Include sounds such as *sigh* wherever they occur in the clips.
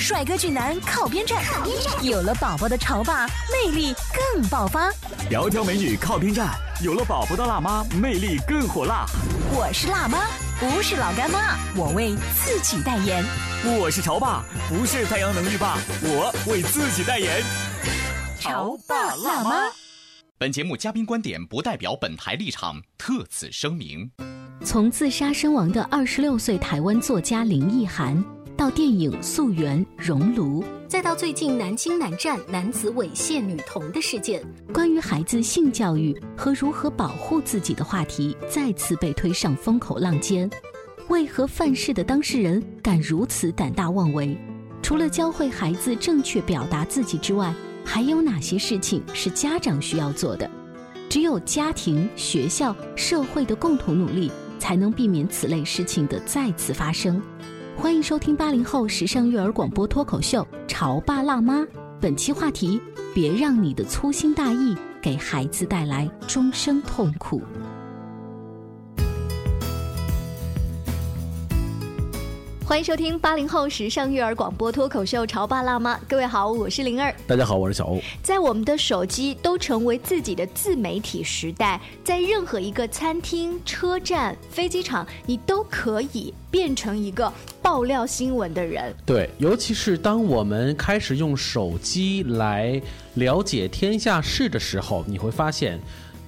帅哥俊男靠边站，有了宝宝的潮爸魅力更爆发。窈窕美女靠边站，有了宝宝的辣妈魅力更火辣。我是辣妈，不是老干妈，我为自己代言。我是潮爸，不是太阳能浴霸，我为自己代言。潮爸辣妈。本节目嘉宾观点不代表本台立场，特此声明。从自杀身亡的二十六岁台湾作家林奕涵。到电影《溯源》《熔炉》，再到最近南京南站男子猥亵女童的事件，关于孩子性教育和如何保护自己的话题再次被推上风口浪尖。为何犯事的当事人敢如此胆大妄为？除了教会孩子正确表达自己之外，还有哪些事情是家长需要做的？只有家庭、学校、社会的共同努力，才能避免此类事情的再次发生。欢迎收听八零后时尚育儿广播脱口秀《潮爸辣妈》，本期话题：别让你的粗心大意给孩子带来终生痛苦。欢迎收听八零后时尚育儿广播脱口秀《潮爸辣妈》，各位好，我是灵儿，大家好，我是小欧。在我们的手机都成为自己的自媒体时代，在任何一个餐厅、车站、飞机场，你都可以变成一个爆料新闻的人。对，尤其是当我们开始用手机来了解天下事的时候，你会发现，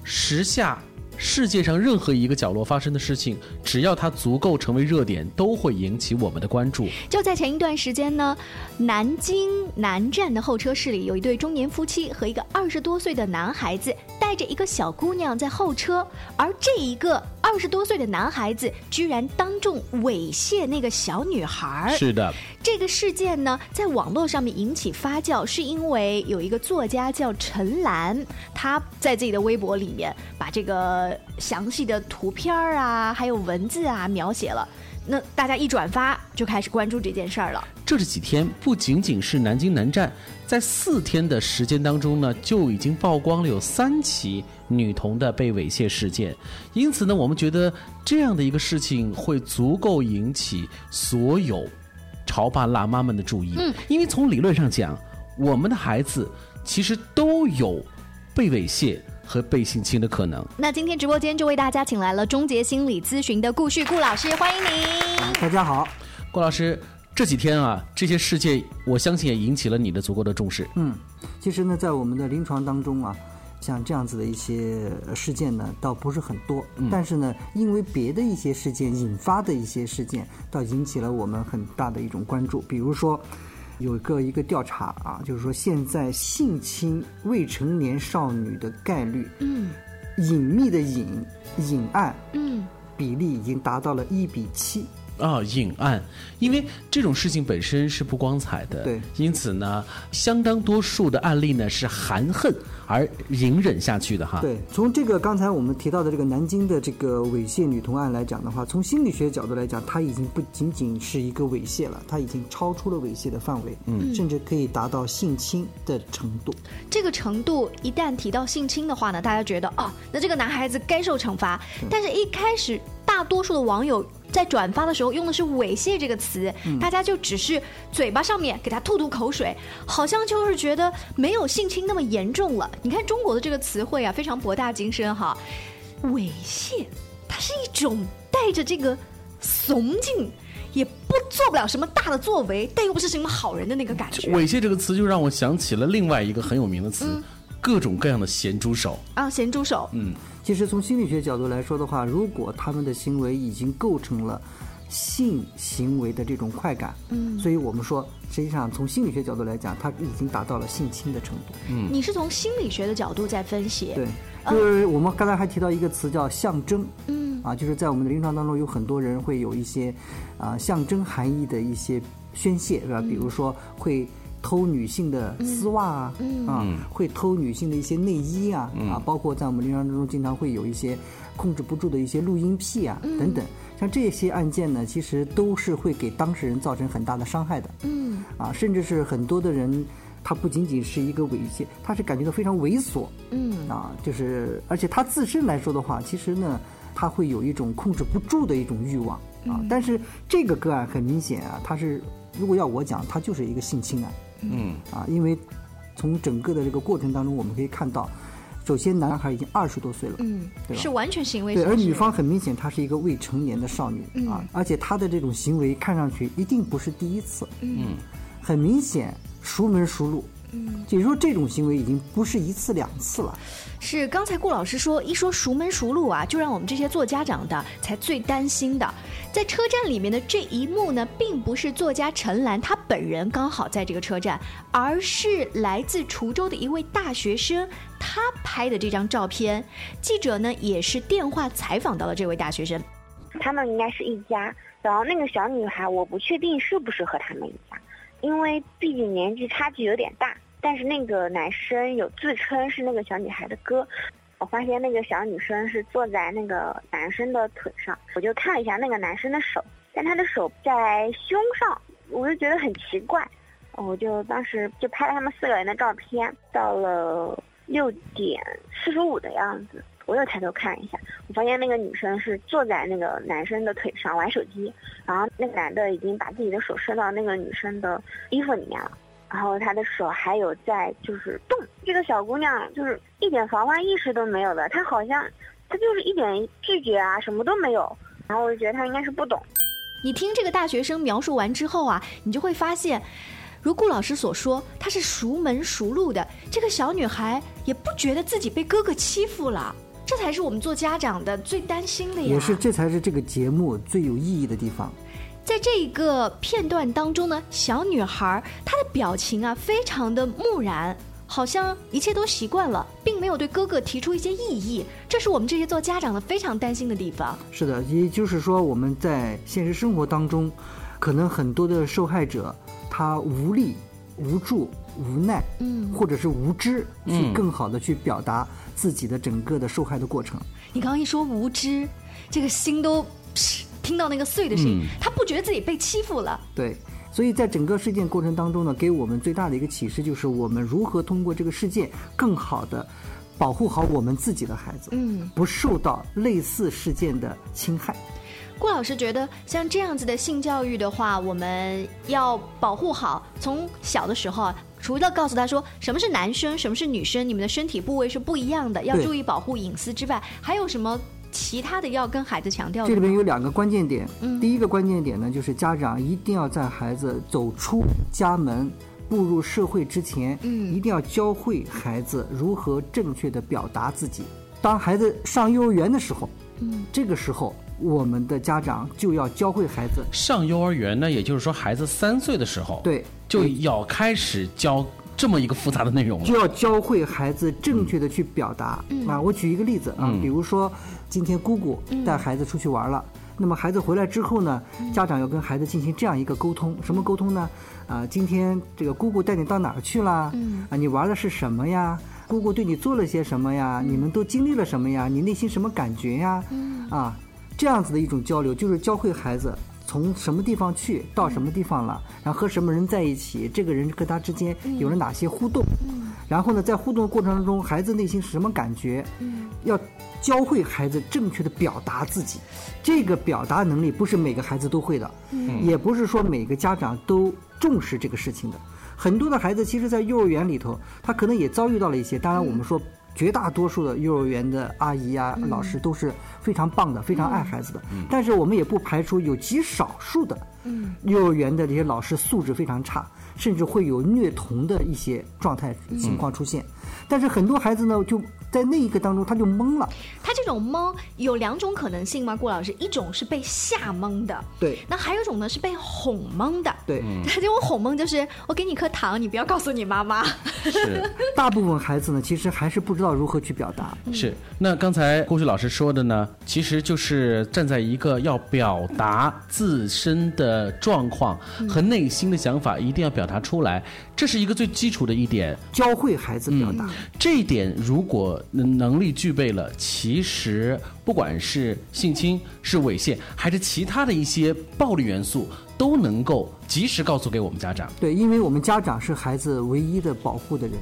时下。世界上任何一个角落发生的事情，只要它足够成为热点，都会引起我们的关注。就在前一段时间呢，南京南站的候车室里，有一对中年夫妻和一个二十多岁的男孩子带着一个小姑娘在候车，而这一个二十多岁的男孩子居然当众猥亵那个小女孩。是的。这个事件呢，在网络上面引起发酵，是因为有一个作家叫陈岚，他在自己的微博里面把这个详细的图片啊，还有文字啊描写了。那大家一转发，就开始关注这件事儿了。这几天不仅仅是南京南站，在四天的时间当中呢，就已经曝光了有三起女童的被猥亵事件。因此呢，我们觉得这样的一个事情会足够引起所有。潮爸辣妈们的注意，嗯，因为从理论上讲，我们的孩子其实都有被猥亵和被性侵的可能。那今天直播间就为大家请来了终结心理咨询的顾旭顾老师，欢迎您。大家好，顾老师，这几天啊，这些事件我相信也引起了你的足够的重视。嗯，其实呢，在我们的临床当中啊。像这样子的一些事件呢，倒不是很多，但是呢，因为别的一些事件引发的一些事件，倒引起了我们很大的一种关注。比如说，有一个一个调查啊，就是说现在性侵未成年少女的概率，嗯，隐秘的隐，隐案，嗯，比例已经达到了一比七。啊，隐案，因为这种事情本身是不光彩的，对，因此呢，相当多数的案例呢是含恨而隐忍下去的哈。对，从这个刚才我们提到的这个南京的这个猥亵女童案来讲的话，从心理学角度来讲，它已经不仅仅是一个猥亵了，它已经超出了猥亵的范围，嗯，甚至可以达到性侵的程度。这个程度一旦提到性侵的话呢，大家觉得哦，那这个男孩子该受惩罚。但是一开始，大多数的网友。在转发的时候用的是猥亵这个词，大家就只是嘴巴上面给他吐吐口水，好像就是觉得没有性侵那么严重了。你看中国的这个词汇啊，非常博大精深哈。猥亵，它是一种带着这个怂劲，也不做不了什么大的作为，但又不是什么好人的那个感觉。猥亵这个词就让我想起了另外一个很有名的词，各种各样的咸猪手啊，咸猪手，嗯。其实从心理学角度来说的话，如果他们的行为已经构成了性行为的这种快感。嗯所以我们说，实际上从心理学角度来讲，他已经达到了性侵的程度。嗯你是从心理学的角度在分析，对，就是我们刚才还提到一个词叫象征。嗯啊，就是在我们的临床当中，有很多人会有一些啊象征含义的一些宣泄，是吧？比如说会偷女性的丝袜啊，啊，会偷女性的一些内衣啊，啊，包括在我们临床当中经常会有一些控制不住的一些录音癖啊，等等。像这些案件呢，其实都是会给当事人造成很大的伤害的。嗯啊，甚至是很多的人，他不仅仅是一个猥亵，他是感觉到非常猥琐。嗯啊，就是而且他自身来说的话，其实呢，他会有一种控制不住的一种欲望啊。但是这个个案很明显啊，他是如果要我讲，他就是一个性侵案嗯。啊，因为从整个的这个过程当中，我们可以看到，首先男孩已经二十多岁了，嗯，对吧？是完全行为对，而女方很明显她是一个未成年的少女、嗯啊，而且她的这种行为看上去一定不是第一次，嗯。很明显熟门熟路。嗯，也就是说，这种行为已经不是一次两次了。是刚才顾老师说，一说熟门熟路啊，就让我们这些做家长的才最担心的。在车站里面的这一幕呢，并不是作家陈岚她本人刚好在这个车站，而是来自滁州的一位大学生他拍的这张照片。记者呢也是电话采访到了这位大学生。他们应该是一家，然后那个小女孩我不确定是不是和他们一家，因为毕竟年纪差距有点大。但是那个男生有自称是那个小女孩的哥，我发现那个小女生是坐在那个男生的腿上，我就看了一下那个男生的手，但他的手在胸上，我就觉得很奇怪，我就当时就拍了他们四个人的照片，到了六点四十五的样子。我又抬头看一下，我发现那个女生是坐在那个男生的腿上玩手机，然后那个男的已经把自己的手伸到那个女生的衣服里面了，然后她的手还有在就是动。这个小姑娘就是一点防范意识都没有的，她好像她就是一点拒绝啊，什么都没有。然后我就觉得她应该是不懂。你听这个大学生描述完之后啊，你就会发现，如顾老师所说，她是熟门熟路的。这个小女孩也不觉得自己被哥哥欺负了，这才是我们做家长的最担心的呀。也是，这才是这个节目最有意义的地方。在这一个片段当中呢，小女孩她的表情啊，非常的木然，好像一切都习惯了，并没有对哥哥提出一些异议。这是我们这些做家长的非常担心的地方。是的，也就是说，我们在现实生活当中，可能很多的受害者他无力、无助、无奈，嗯或者是无知，去嗯更好的去表达自己的整个的受害的过程。你刚刚一说无知，这个心都噗听到那个碎的声音，嗯他不觉得自己被欺负了。对，所以在整个事件过程当中呢，给我们最大的一个启示就是，我们如何通过这个事件，更好的保护好我们自己的孩子，嗯，不受到类似事件的侵害。顾老师觉得，像这样子的性教育的话，我们要保护好，从小的时候啊，除了告诉他说什么是男生，什么是女生，你们的身体部位是不一样的，要注意保护隐私之外，还有什么其他的要跟孩子强调的这里吗？边有两个关键点，嗯第一个关键点呢，就是家长一定要在孩子走出家门。步入社会之前，嗯一定要教会孩子如何正确的表达自己。当孩子上幼儿园的时候，嗯，这个时候我们的家长就要教会孩子，上幼儿园呢，也就是说孩子三岁的时候，，对，就要开始教这么一个复杂的内容了。就要教会孩子正确的去表达、啊。我举一个例子啊，嗯比如说今天姑姑带孩子出去玩了。那么孩子回来之后呢，家长要跟孩子进行这样一个沟通，什么沟通呢？啊，今天这个姑姑带你到哪儿去啦？嗯啊，你玩的是什么呀？姑姑对你做了些什么呀？你们都经历了什么呀？你内心什么感觉呀？啊，这样子的一种交流，就是教会孩子从什么地方去到什么地方了，然后和什么人在一起，这个人跟他之间有了哪些互动，然后呢，在互动的过程当中，孩子内心是什么感觉？要教会孩子正确的表达自己，这个表达能力不是每个孩子都会的，也不是说每个家长都重视这个事情的。很多的孩子其实，在幼儿园里头，他可能也遭遇到了一些。当然，我们说绝大多数的幼儿园的阿姨啊、老师都是非常棒的，非常爱孩子的。但是我们也不排除有极少数的幼儿园的这些老师素质非常差，甚至会有虐童的一些状态情况出现。但是很多孩子呢，就在那一个当中他就懵了。他这种懵有两种可能性吗？顾老师，一种是被吓懵的，对那还有一种呢是被哄懵的。对，他这种哄懵就是我给你颗糖，你不要告诉你妈妈。是 *laughs* 大部分孩子呢，其实还是不知道如何去表达。是。那刚才顾旭老师说的呢，其实就是站在一个要表达自身的状况和内心的想法，一定要表达出来，这是一个最基础的一点。教会孩子表达，这一点如果能力具备了，其实不管是性侵、是猥亵，还是其他的一些暴力元素，都能够及时告诉给我们家长。对，因为我们家长是孩子唯一的保护的人。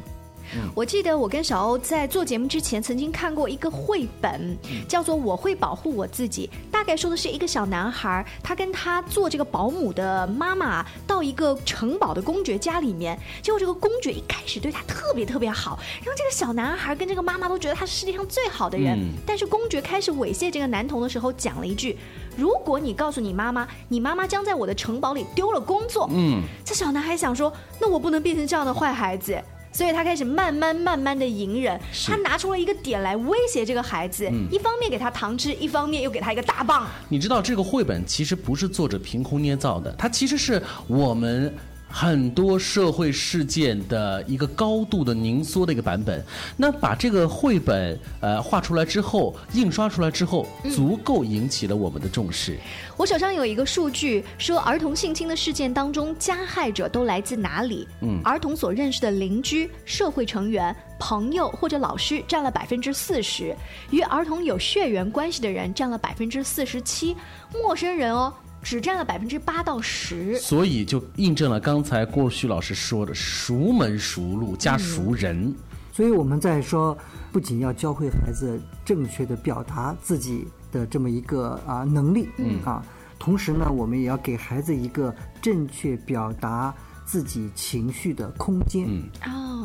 我记得我跟小欧在做节目之前曾经看过一个绘本，叫做《我会保护我自己》，大概说的是一个小男孩，他跟他做这个保姆的妈妈到一个城堡的公爵家里面，结果这个公爵一开始对他特别特别好，然后这个小男孩跟这个妈妈都觉得他是世界上最好的人，嗯但是公爵开始猥亵这个男童的时候讲了一句。如果你告诉你妈妈，你妈妈将在我的城堡里丢了工作，嗯，这小男孩想说，那我不能变成这样的坏孩子。所以他开始慢慢慢慢的隐忍，他拿出了一个点来威胁这个孩子，一方面给他糖吃，一方面又给他一个大棒。你知道这个绘本其实不是作者凭空捏造的，它其实是我们。很多社会事件的一个高度的凝缩的一个版本，那把这个绘本呃画出来之后，印刷出来之后，足够引起了我们的重视。我手上有一个数据，说儿童性侵的事件当中，加害者都来自哪里？嗯儿童所认识的邻居、社会成员、朋友或者老师占了百分之四十，与儿童有血缘关系的人占了百分之四十七，陌生人哦只占了百分之八到十。所以就印证了刚才郭旭老师说的“熟门熟路加熟人”所以我们在说，不仅要教会孩子正确的表达自己的这么一个啊能力，嗯。啊，同时呢，我们也要给孩子一个正确表达自己情绪的空间。嗯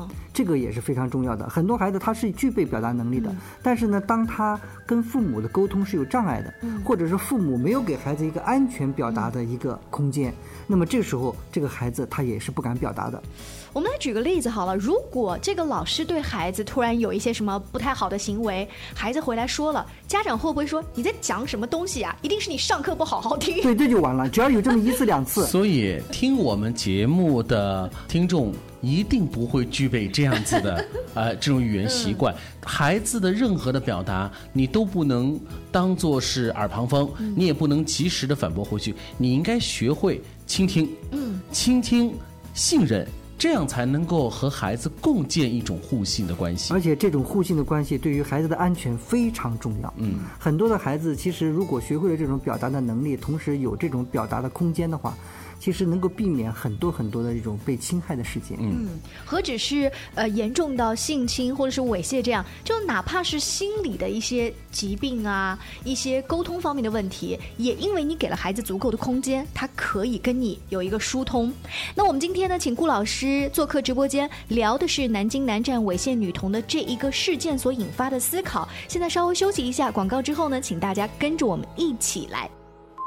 哦，这个也是非常重要的。很多孩子他是具备表达能力的，但是呢，当他跟父母的沟通是有障碍的，或者是父母没有给孩子一个安全表达的一个空间，那么这个时候这个孩子他也是不敢表达的。我们来举个例子好了，如果这个老师对孩子突然有一些什么不太好的行为，孩子回来说了，家长会不会说你在讲什么东西啊？一定是你上课不好好听。对，这就完了。只要有这么一次两次，所以听我们节目的听众一定不会具备这样子的 *laughs* 呃这种语言习惯。孩子的任何的表达，你都不能当做是耳旁风，你也不能及时的反驳回去。你应该学会倾听，嗯，倾听，信任。这样才能够和孩子共建一种互信的关系而。且这种互信的关系对于孩子的安全非常重要。嗯，很多的孩子其实如果学会了这种表达的能力，同时有这种表达的空间的话，其实能够避免很多很多的这种被侵害的事件。嗯，何止是呃严重到性侵或者是猥亵这样，就哪怕是心理的一些疾病啊，一些沟通方面的问题，也因为你给了孩子足够的空间，他可以跟你有一个疏通。那我们今天呢，请顾老师做客直播间，聊的是南京南站猥亵女童的这一个事件所引发的思考。现在稍微休息一下，广告之后呢，请大家跟着我们一起来。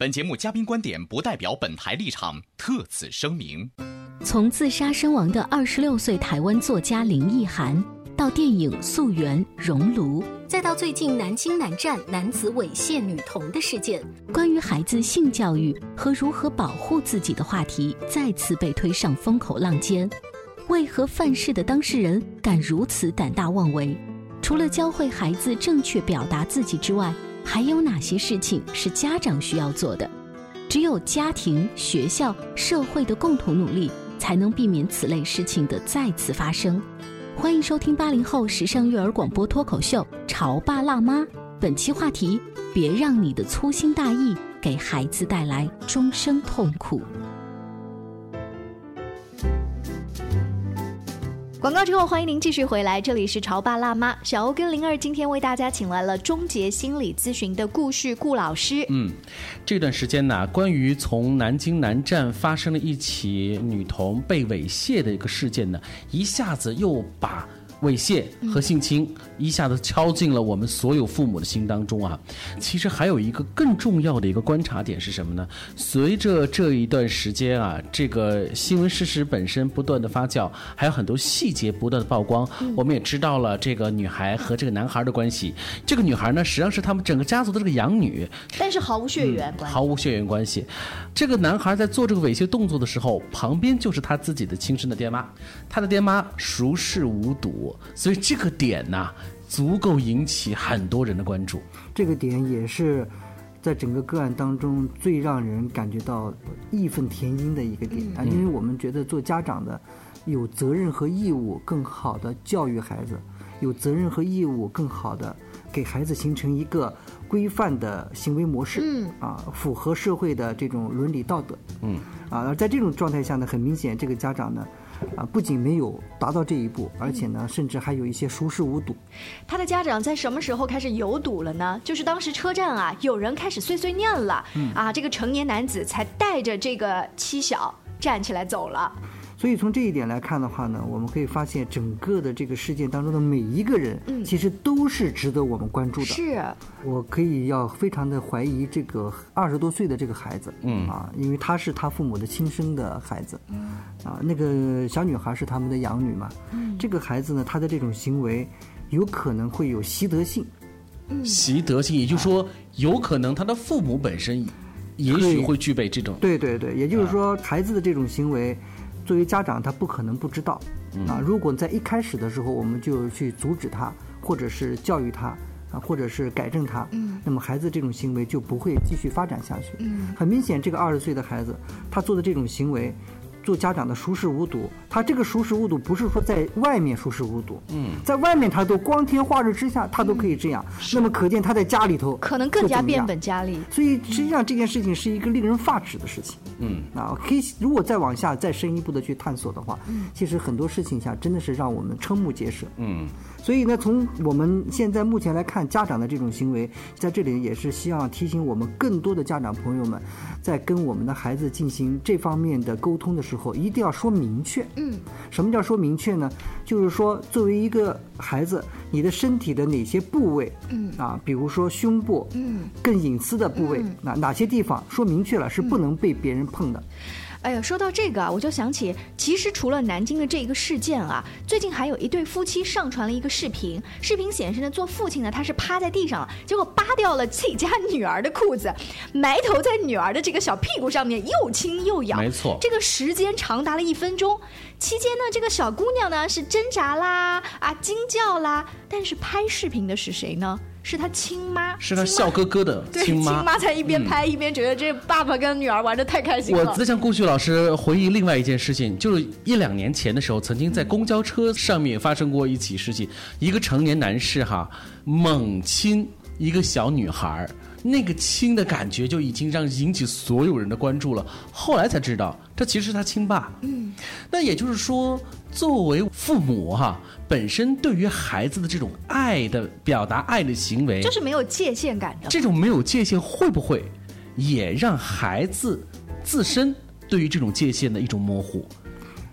本节目嘉宾观点不代表本台立场，特此声明。从自杀身亡的二十六岁台湾作家林奕涵，到电影《溯源》《熔炉》，再到最近南京南站男子猥亵女童的事件，关于孩子性教育和如何保护自己的话题再次被推上风口浪尖。为何犯事的当事人敢如此胆大妄为？除了教会孩子正确表达自己之外，还有哪些事情是家长需要做的？只有家庭、学校、社会的共同努力，才能避免此类事情的再次发生。欢迎收听八零后时尚育儿广播脱口秀《潮爸辣妈》，本期话题：别让你的粗心大意给孩子带来终生痛苦。广告之后，欢迎您继续回来，这里是潮爸辣妈。小欧跟灵儿今天为大家请来了终结心理咨询的顾旭顾老师。嗯，这段时间呢，关于从南京南站发生了一起女童被猥亵的一个事件呢，一下子又把。猥亵和性侵一下子敲进了我们所有父母的心当中啊！其实还有一个更重要的一个观察点是什么呢？随着这一段时间啊，这个新闻事实本身不断的发酵，还有很多细节不断的曝光，我们也知道了这个女孩和这个男孩的关系。这个女孩呢，实际上是他们整个家族的这个养女，但是毫无血缘关系，毫无血缘关系。这个男孩在做这个猥亵动作的时候，旁边就是他自己的亲生的爹妈，他的爹妈熟视无睹。所以这个点呢，足够引起很多人的关注。这个点也是在整个个案当中最让人感觉到义愤填膺的一个点啊，因为我们觉得做家长的有责任和义务更好的教育孩子，有责任和义务更好的给孩子形成一个规范的行为模式，嗯啊，符合社会的这种伦理道德，嗯啊，而在这种状态下呢，很明显这个家长呢。啊，不仅没有达到这一步，而且呢，甚至还有一些熟视无睹。他的家长在什么时候开始有赌了呢？就是当时车站啊，有人开始碎碎念了，啊，这个成年男子才带着这个妻小站起来走了。所以从这一点来看的话呢，我们可以发现整个的这个事件当中的每一个人，其实都是值得我们关注的。是，我可以要非常的怀疑这个二十多岁的这个孩子，嗯。啊，因为他是他父母的亲生的孩子，嗯。啊，那个小女孩是他们的养女嘛，嗯，这个孩子呢，他的这种行为有可能会有习得性，习得性，也就是说，有可能他的父母本身也许会具备这种，对对对，也就是说，孩子的这种行为。作为家长，他不可能不知道啊。如果在一开始的时候，我们就去阻止他，或者是教育他啊，或者是改正他，那么孩子这种行为就不会继续发展下去。很明显，这个二十岁的孩子，他做的这种行为。做家长的熟视无睹，他这个熟视无睹不是说在外面熟视无睹，嗯，在外面他都光天化日之下他都可以这样，那么可见他在家里头可能更加变本加厉。所以实际上这件事情是一个令人发指的事情，嗯，啊，可以如果再往下再深一步的去探索的话，嗯，其实很多事情下真的是让我们瞠目结舌，嗯。所以呢，从我们现在目前来看，家长的这种行为，在这里也是希望提醒我们更多的家长朋友们，在跟我们的孩子进行这方面的沟通的时候，一定要说明确。嗯，什么叫说明确呢？就是说，作为一个孩子，你的身体的哪些部位，嗯，啊，比如说胸部，嗯，更隐私的部位，哪哪些地方说明确了是不能被别人碰的。哎呀，说到这个啊，我就想起，其实除了南京的这一个事件啊，最近还有一对夫妻上传了一个视频。视频显示呢，做父亲的，他是趴在地上了，结果扒掉了自己家女儿的裤子，埋头在女儿的这个小屁股上面又亲又咬。没错，这个时间长达了一分钟。期间呢，这个小姑娘呢是挣扎啦，啊惊叫啦，但是拍视频的是谁呢？是他亲妈，是他笑哥哥的 *laughs* 亲妈。亲妈在一边拍一边觉得这爸爸跟女儿玩的太开心了。我在向顾旭老师回忆另外一件事情，就是一两年前的时候，曾经在公交车上面发生过一起事情，一个成年男士哈猛亲一个小女孩那个亲的感觉就已经让引起所有人的关注了。后来才知道，这其实是他亲爸。嗯，那也就是说，作为父母哈，本身对于孩子的这种爱的表达、爱的行为，就是没有界限感的。这种没有界限，会不会也让孩子自身对于这种界限的一种模糊？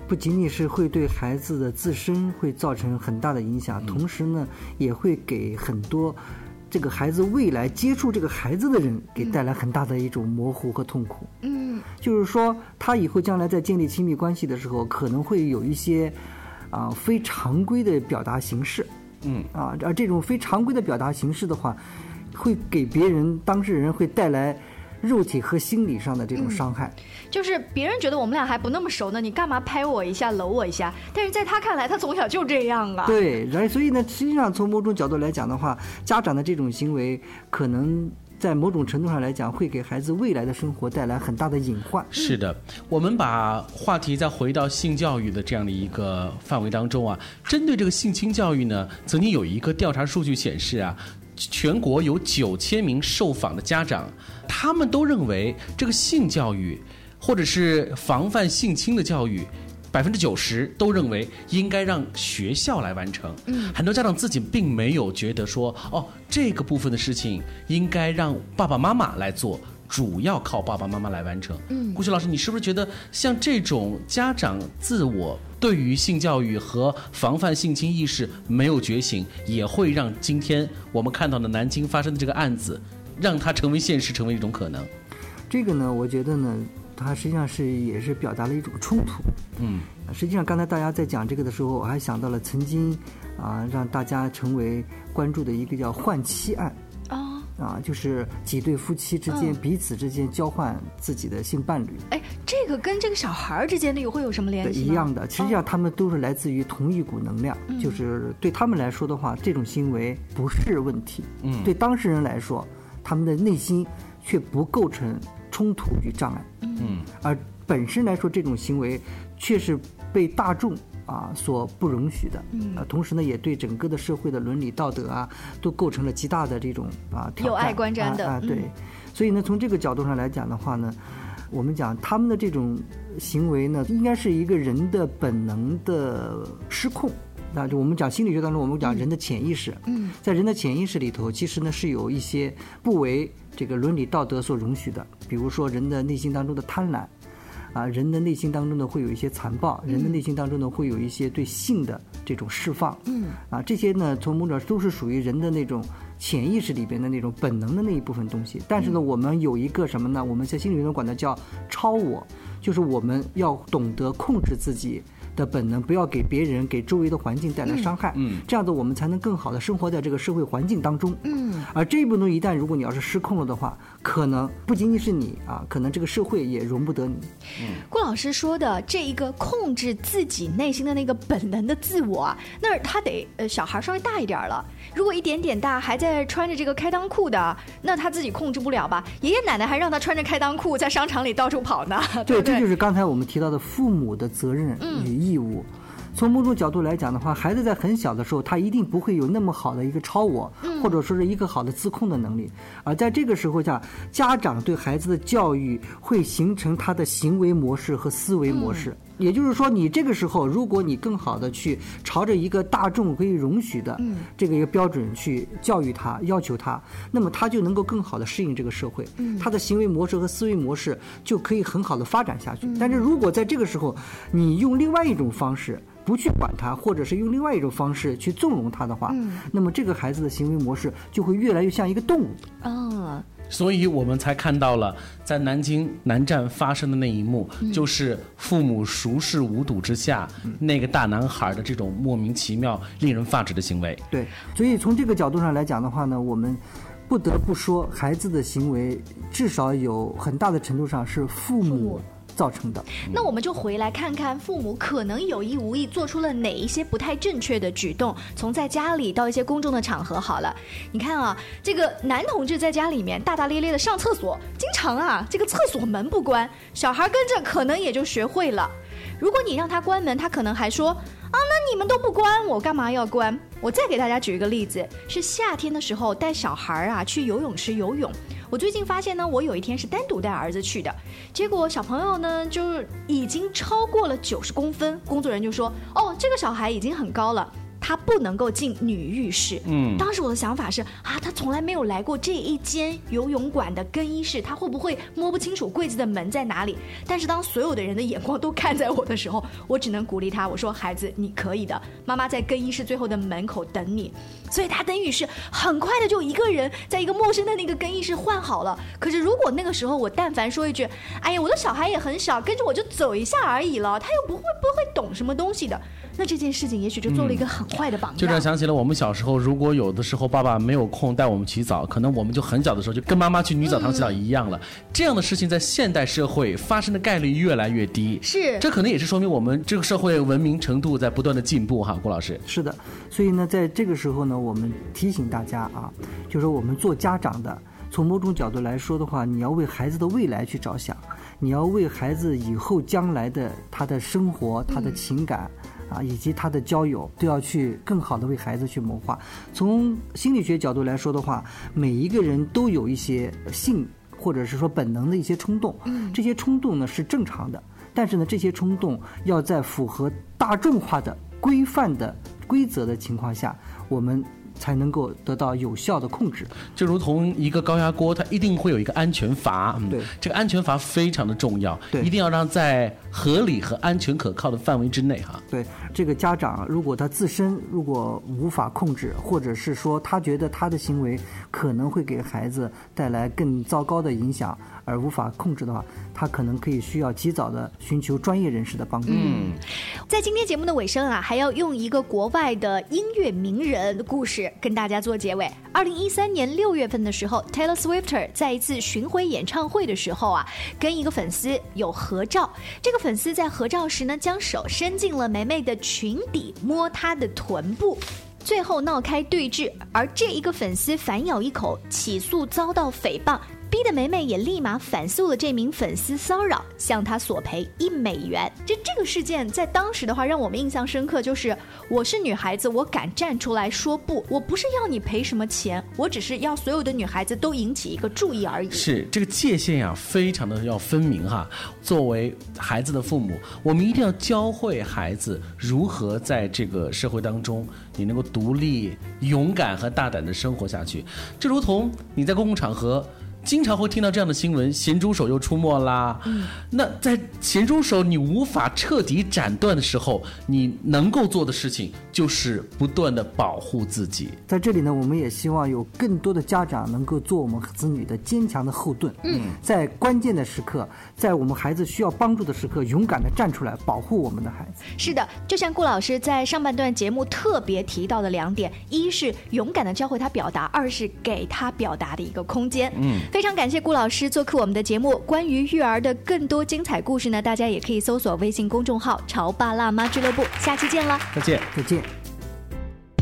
不仅仅是会对孩子的自身会造成很大的影响，同时呢，也会给很多。这个孩子未来接触这个孩子的人，给带来很大的一种模糊和痛苦。嗯，就是说他以后将来在建立亲密关系的时候，可能会有一些啊非常规的表达形式。嗯，啊，而这种非常规的表达形式的话，会给别人当事人会带来。肉体和心理上的这种伤害，就是别人觉得我们俩还不那么熟呢，你干嘛拍我一下、搂我一下？但是在他看来，他从小就这样啊。对，然所以呢，实际上从某种角度来讲的话，家长的这种行为可能在某种程度上来讲，会给孩子未来的生活带来很大的隐患。是的，我们把话题再回到性教育的这样的一个范围当中啊，针对这个性侵教育呢，曾经有一个调查数据显示啊，全国有九千名受访的家长，他们都认为这个性教育或者是防范性侵的教育。百分之九十都认为应该让学校来完成，嗯，很多家长自己并没有觉得说，哦，这个部分的事情应该让爸爸妈妈来做，主要靠爸爸妈妈来完成。嗯，顾雪老师，你是不是觉得像这种家长自我对于性教育和防范性侵意识没有觉醒，也会让今天我们看到的南京发生的这个案子，让它成为现实，成为一种可能？这个呢，我觉得呢。它实际上是也是表达了一种冲突。嗯，实际上刚才大家在讲这个的时候，我还想到了曾经啊让大家成为关注的一个叫换妻案。啊啊，就是几对夫妻之间彼此之间交换自己的性伴侣。哎，这个跟这个小孩儿之间的又会有什么联系？一样的，实际上他们都是来自于同一股能量，就是对他们来说的话，这种行为不是问题。嗯，对当事人来说，他们的内心却不构成。冲突与障碍，嗯，而本身来说，这种行为却是被大众啊所不容许的，嗯，啊，同时呢，也对整个的社会的伦理道德啊，都构成了极大的这种啊挑战。有碍观瞻的啊，对，所以呢，从这个角度上来讲的话呢，我们讲他们的这种行为呢，应该是一个人的本能的失控。那就我们讲心理学当中，我们讲人的潜意识。嗯，在人的潜意识里头，其实呢是有一些不为这个伦理道德所容许的，比如说人的内心当中的贪婪，啊，人的内心当中呢会有一些残暴，人的内心当中呢会有一些对性的这种释放。嗯，啊，这些呢从某种都是属于人的那种潜意识里边的那种本能的那一部分东西。但是呢，我们有一个什么呢？我们在心理学中管它叫超我，就是我们要懂得控制自己。的本能，不要给别人、给周围的环境带来伤害。嗯，这样子我们才能更好的生活在这个社会环境当中。嗯，而这一部分一旦如果你要是失控了的话，可能不仅仅是你啊，可能这个社会也容不得你。嗯，顾老师说的这一个控制自己内心的那个本能的自我啊，那他得呃小孩稍微大一点了。如果一点点大还在穿着这个开裆裤的，那他自己控制不了吧？爷爷奶奶还让他穿着开裆裤在商场里到处跑呢。对，这就是刚才我们提到的父母的责任与义义务。从某种角度来讲的话，孩子在很小的时候，他一定不会有那么好的一个超我，或者说是一个好的自控的能力。而在这个时候下，家长对孩子的教育会形成他的行为模式和思维模式。也就是说，你这个时候，如果你更好的去朝着一个大众可以容许的这个一个标准去教育他、要求他，那么他就能够更好的适应这个社会，他的行为模式和思维模式就可以很好的发展下去。但是如果在这个时候，你用另外一种方式不去管他，或者是用另外一种方式去纵容他的话，那么这个孩子的行为模式就会越来越像一个动物。啊。所以我们才看到了在南京南站发生的那一幕，就是父母熟视无睹之下，那个大男孩的这种莫名其妙、令人发指的行为。对，所以从这个角度上来讲的话呢，我们不得不说，孩子的行为至少有很大的程度上是父母。造成的，那我们就回来看看父母可能有意无意做出了哪一些不太正确的举动，从在家里到一些公众的场合。好了，你看啊，这个男同志在家里面大大咧咧的上厕所，经常啊，这个厕所门不关，小孩跟着可能也就学会了。如果你让他关门，他可能还说啊，那你们都不关，我干嘛要关？我再给大家举一个例子，是夏天的时候带小孩啊去游泳池游泳。我最近发现呢，我有一天是单独带儿子去的，结果小朋友呢就是已经超过了九十公分，工作人员就说：“哦，这个小孩已经很高了。”他不能够进女浴室。嗯，当时我的想法是啊，他从来没有来过这一间游泳馆的更衣室，他会不会摸不清楚柜子的门在哪里？但是当所有的人的眼光都看在我的时候，我只能鼓励他，我说：“孩子，你可以的，妈妈在更衣室最后的门口等你。”所以他等于是很快的就一个人在一个陌生的那个更衣室换好了。可是如果那个时候我但凡说一句：“哎呀，我的小孩也很小，跟着我就走一下而已了，他又不会不会懂什么东西的。”那这件事情也许就做了一个很坏的榜样。就样想起了我们小时候，如果有的时候爸爸没有空带我们洗澡，可能我们就很小的时候就跟妈妈去女澡堂洗澡一样了。这样的事情在现代社会发生的概率越来越低。是，这可能也是说明我们这个社会文明程度在不断的进步哈，郭老师。是的，所以呢，在这个时候呢，我们提醒大家啊，就是我们做家长的从某种角度来说的话，你要为孩子的未来去着想，你要为孩子以后将来的他的生活、他的情感。啊，以及他的交友都要去更好的为孩子去谋划。从心理学角度来说的话，每一个人都有一些性或者是说本能的一些冲动，这些冲动呢是正常的，但是呢这些冲动要在符合大众化的规范的规则的情况下，我们。才能够得到有效的控制，就如同一个高压锅，它一定会有一个安全阀。对，这个安全阀非常的重要，对，一定要让在合理和安全可靠的范围之内哈。对，这个家长如果他自身如果无法控制，或者是说他觉得他的行为可能会给孩子带来更糟糕的影响。而无法控制的话，他可能可以需要及早的寻求专业人士的帮助。嗯，在今天节目的尾声啊，还要用一个国外的音乐名人的故事跟大家做结尾。二零一三年六月份的时候，Taylor Swift 在一次巡回演唱会的时候啊，跟一个粉丝有合照。这个粉丝在合照时呢，将手伸进了梅梅的裙底，摸她的臀部，最后闹开对峙。而这一个粉丝反咬一口，起诉遭到诽谤。逼得梅梅也立马反诉了这名粉丝骚扰，向他索赔一美元。这这个事件在当时的话，让我们印象深刻，就是我是女孩子，我敢站出来说不，我不是要你赔什么钱，我只是要所有的女孩子都引起一个注意而已。是这个界限呀，非常的要分明哈。作为孩子的父母，我们一定要教会孩子如何在这个社会当中，你能够独立、勇敢和大胆的生活下去。这如同你在公共场合。经常会听到这样的新闻，咸猪手又出没啦。那在咸猪手你无法彻底斩断的时候，你能够做的事情就是不断的保护自己。在这里呢，我们也希望有更多的家长能够做我们子女的坚强的后盾。嗯，在关键的时刻，在我们孩子需要帮助的时刻，勇敢的站出来保护我们的孩子。是的，就像顾老师在上半段节目特别提到的两点：一是勇敢的教会他表达，二是给他表达的一个空间。嗯。非常感谢顾老师做客我们的节目。关于育儿的更多精彩故事呢，大家也可以搜索微信公众号“潮爸辣妈俱乐部”。下期见了，再见，再见。